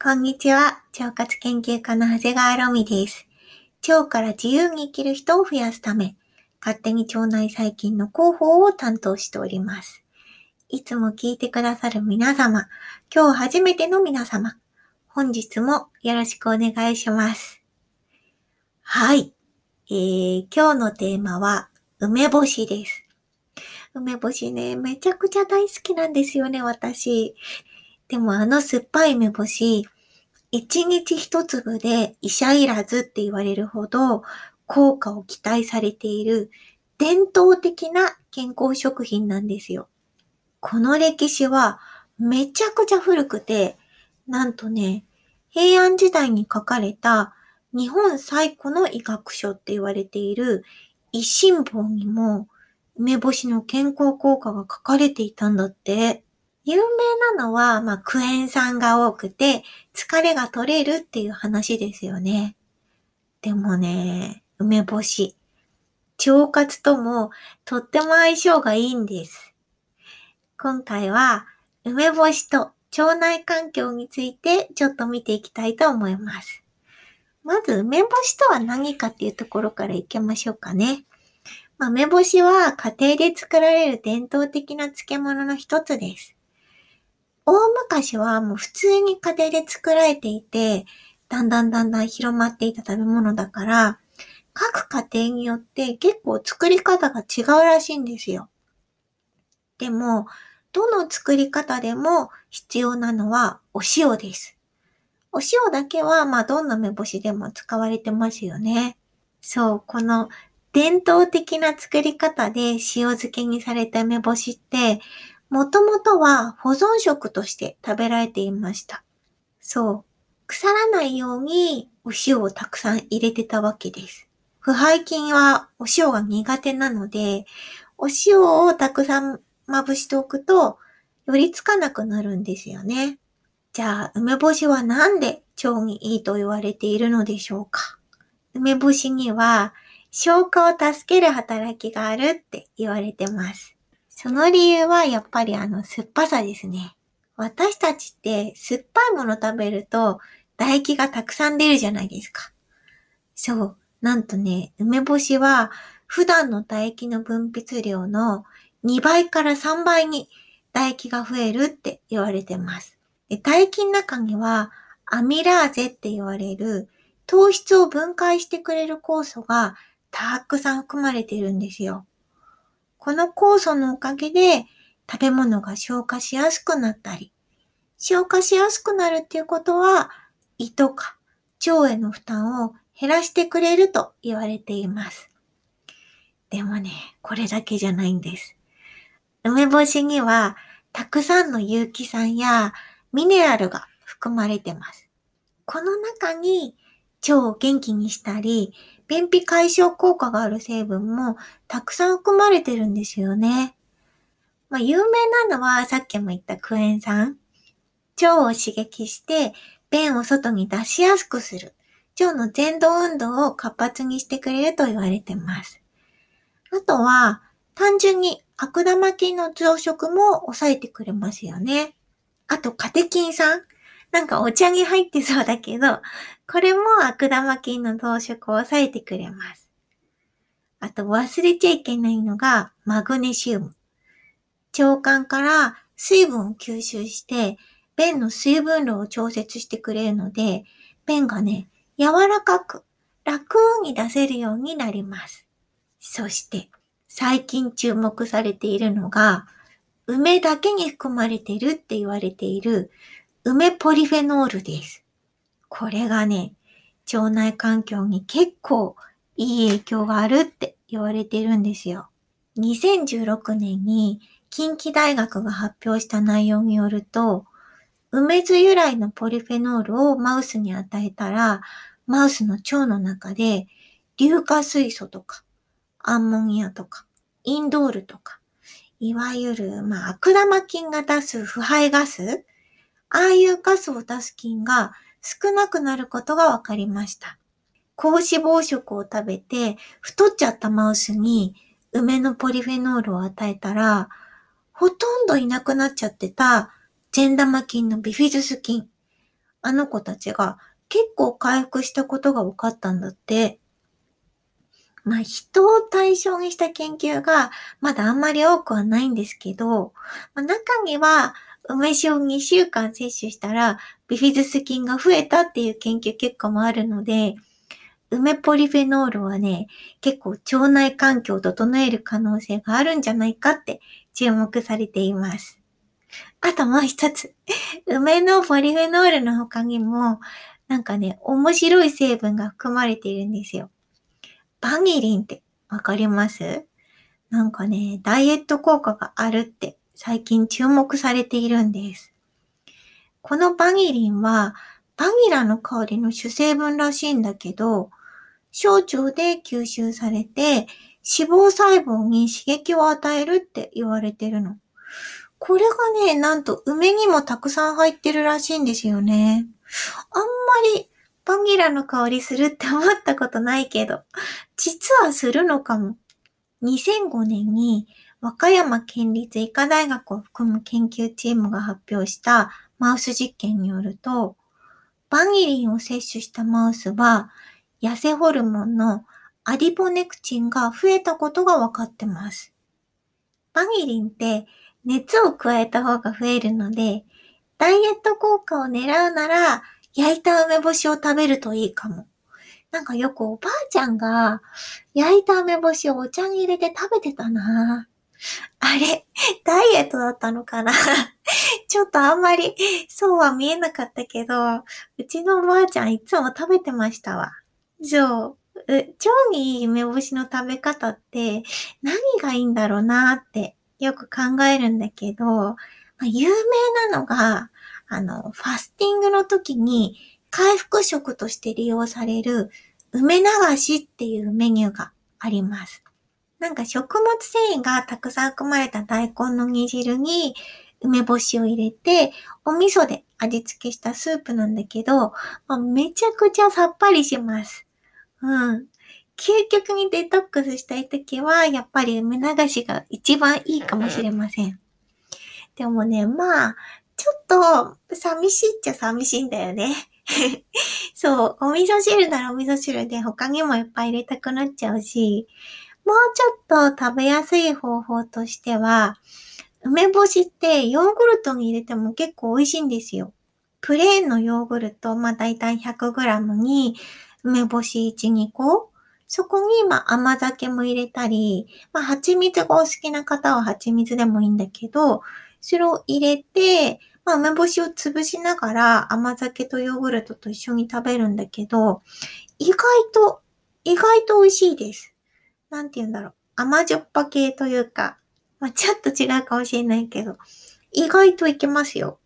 こんにちは。腸活研究家の長谷川ロミです。腸から自由に生きる人を増やすため、勝手に腸内細菌の広報を担当しております。いつも聞いてくださる皆様、今日初めての皆様、本日もよろしくお願いします。はい。えー、今日のテーマは、梅干しです。梅干しね、めちゃくちゃ大好きなんですよね、私。でもあの酸っぱい梅干し、一日一粒で医者いらずって言われるほど効果を期待されている伝統的な健康食品なんですよ。この歴史はめちゃくちゃ古くて、なんとね、平安時代に書かれた日本最古の医学書って言われている医新法にも梅干しの健康効果が書かれていたんだって。有名なのは、まあ、クエン酸が多くて、疲れが取れるっていう話ですよね。でもね、梅干し。腸活ともとっても相性がいいんです。今回は、梅干しと腸内環境についてちょっと見ていきたいと思います。まず、梅干しとは何かっていうところからいきましょうかね。まあ、梅干しは家庭で作られる伝統的な漬物の一つです。大昔はもう普通に家庭で作られていて、だんだんだんだん広まっていた食べ物だから、各家庭によって結構作り方が違うらしいんですよ。でも、どの作り方でも必要なのはお塩です。お塩だけは、まあ、どんな梅干しでも使われてますよね。そう、この伝統的な作り方で塩漬けにされた梅干しって、もともとは保存食として食べられていました。そう。腐らないようにお塩をたくさん入れてたわけです。腐敗菌はお塩が苦手なので、お塩をたくさんまぶしておくと、よりつかなくなるんですよね。じゃあ、梅干しはなんで腸にいいと言われているのでしょうか梅干しには消化を助ける働きがあるって言われてます。その理由はやっぱりあの酸っぱさですね。私たちって酸っぱいもの食べると唾液がたくさん出るじゃないですか。そう。なんとね、梅干しは普段の唾液の分泌量の2倍から3倍に唾液が増えるって言われてます。で唾液の中にはアミラーゼって言われる糖質を分解してくれる酵素がたくさん含まれているんですよ。この酵素のおかげで食べ物が消化しやすくなったり、消化しやすくなるっていうことは胃とか腸への負担を減らしてくれると言われています。でもね、これだけじゃないんです。梅干しにはたくさんの有機酸やミネラルが含まれてます。この中に腸を元気にしたり、便秘解消効果がある成分もたくさん含まれてるんですよね。まあ、有名なのはさっきも言ったクエン酸。腸を刺激して便を外に出しやすくする。腸の前動運動を活発にしてくれると言われてます。あとは、単純に悪玉菌の増殖も抑えてくれますよね。あと、カテキン酸。なんかお茶に入ってそうだけど、これも悪玉菌の増殖を抑えてくれます。あと忘れちゃいけないのがマグネシウム。腸管から水分を吸収して、便の水分量を調節してくれるので、便がね、柔らかく楽に出せるようになります。そして、最近注目されているのが、梅だけに含まれているって言われている梅ポリフェノールです。これがね、腸内環境に結構いい影響があるって言われてるんですよ。2016年に近畿大学が発表した内容によると、梅酢由来のポリフェノールをマウスに与えたら、マウスの腸の中で硫化水素とか、アンモニアとか、インドールとか、いわゆる、まあ、悪玉菌が出す腐敗ガスああいうガスを出す菌が少なくなることが分かりました。高脂肪食を食べて太っちゃったマウスに梅のポリフェノールを与えたら、ほとんどいなくなっちゃってた善玉菌のビフィズス菌。あの子たちが結構回復したことが分かったんだって。まあ、人を対象にした研究がまだあんまり多くはないんですけど、まあ、中には梅酒を2週間摂取したらビフィズス菌が増えたっていう研究結果もあるので、梅ポリフェノールはね、結構腸内環境を整える可能性があるんじゃないかって注目されています。あともう一つ。梅のポリフェノールの他にも、なんかね、面白い成分が含まれているんですよ。バニリンってわかります？なんかね、ダイエット効果があるって最近注目されているんです。このバニリンはバニラの香りの主成分らしいんだけど、小腸で吸収されて脂肪細胞に刺激を与えるって言われてるの。これがね、なんと梅にもたくさん入ってるらしいんですよね。あんまりバニラの香りするって思ったことないけど、実はするのかも。2005年に和歌山県立医科大学を含む研究チームが発表したマウス実験によると、バニリンを摂取したマウスは、痩せホルモンのアディポネクチンが増えたことが分かってます。バニリンって熱を加えた方が増えるので、ダイエット効果を狙うなら、焼いた梅干しを食べるといいかも。なんかよくおばあちゃんが焼いた梅干しをお茶に入れて食べてたなぁ。あれ、ダイエットだったのかな？ちょっとあんまりそうは見えなかったけど、うちのおばあちゃんいつも食べてましたわ。そう。腸にいい梅干しの食べ方って何がいいんだろうなってよく考えるんだけど、まあ、有名なのが、あの、ファスティングの時に回復食として利用される梅流しっていうメニューがあります。なんか食物繊維がたくさん含まれた大根の煮汁に梅干しを入れて、お味噌で味付けしたスープなんだけど、まあ、めちゃくちゃさっぱりします。うん。究極にデトックスしたいときは、やっぱり梅流しが一番いいかもしれません。でもね、まあ、ちょっと寂しいっちゃ寂しいんだよね。そう、お味噌汁ならお味噌汁で他にもいっぱい入れたくなっちゃうし、もうちょっと食べやすい方法としては、梅干しってヨーグルトに入れても結構美味しいんですよ。プレーンのヨーグルト、まあ大体 100g に梅干し1、2個そこに、まあ、甘酒も入れたり、まあ、蜂蜜がお好きな方は蜂蜜でもいいんだけど、それを入れて、まあ、梅干しを潰しながら甘酒とヨーグルトと一緒に食べるんだけど、意外と、意外と美味しいです。なんて言うんだろう。甘じょっぱ系というか、まあ、ちょっと違うかもしれないけど、意外といけますよ。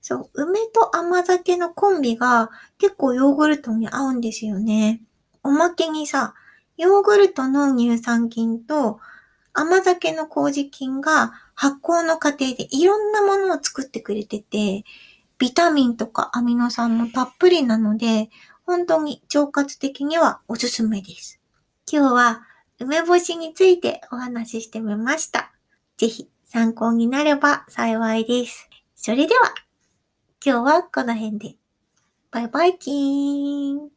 そう、梅と甘酒のコンビが結構ヨーグルトに合うんですよね。おまけにさ、ヨーグルトの乳酸菌と甘酒の麹菌が発酵の過程でいろんなものを作ってくれてて、ビタミンとかアミノ酸もたっぷりなので、本当に腸活的にはおすすめです。今日は梅干しについてお話ししてみました。ぜひ参考になれば幸いです。それでは、今日はこの辺で。バイバイキーン。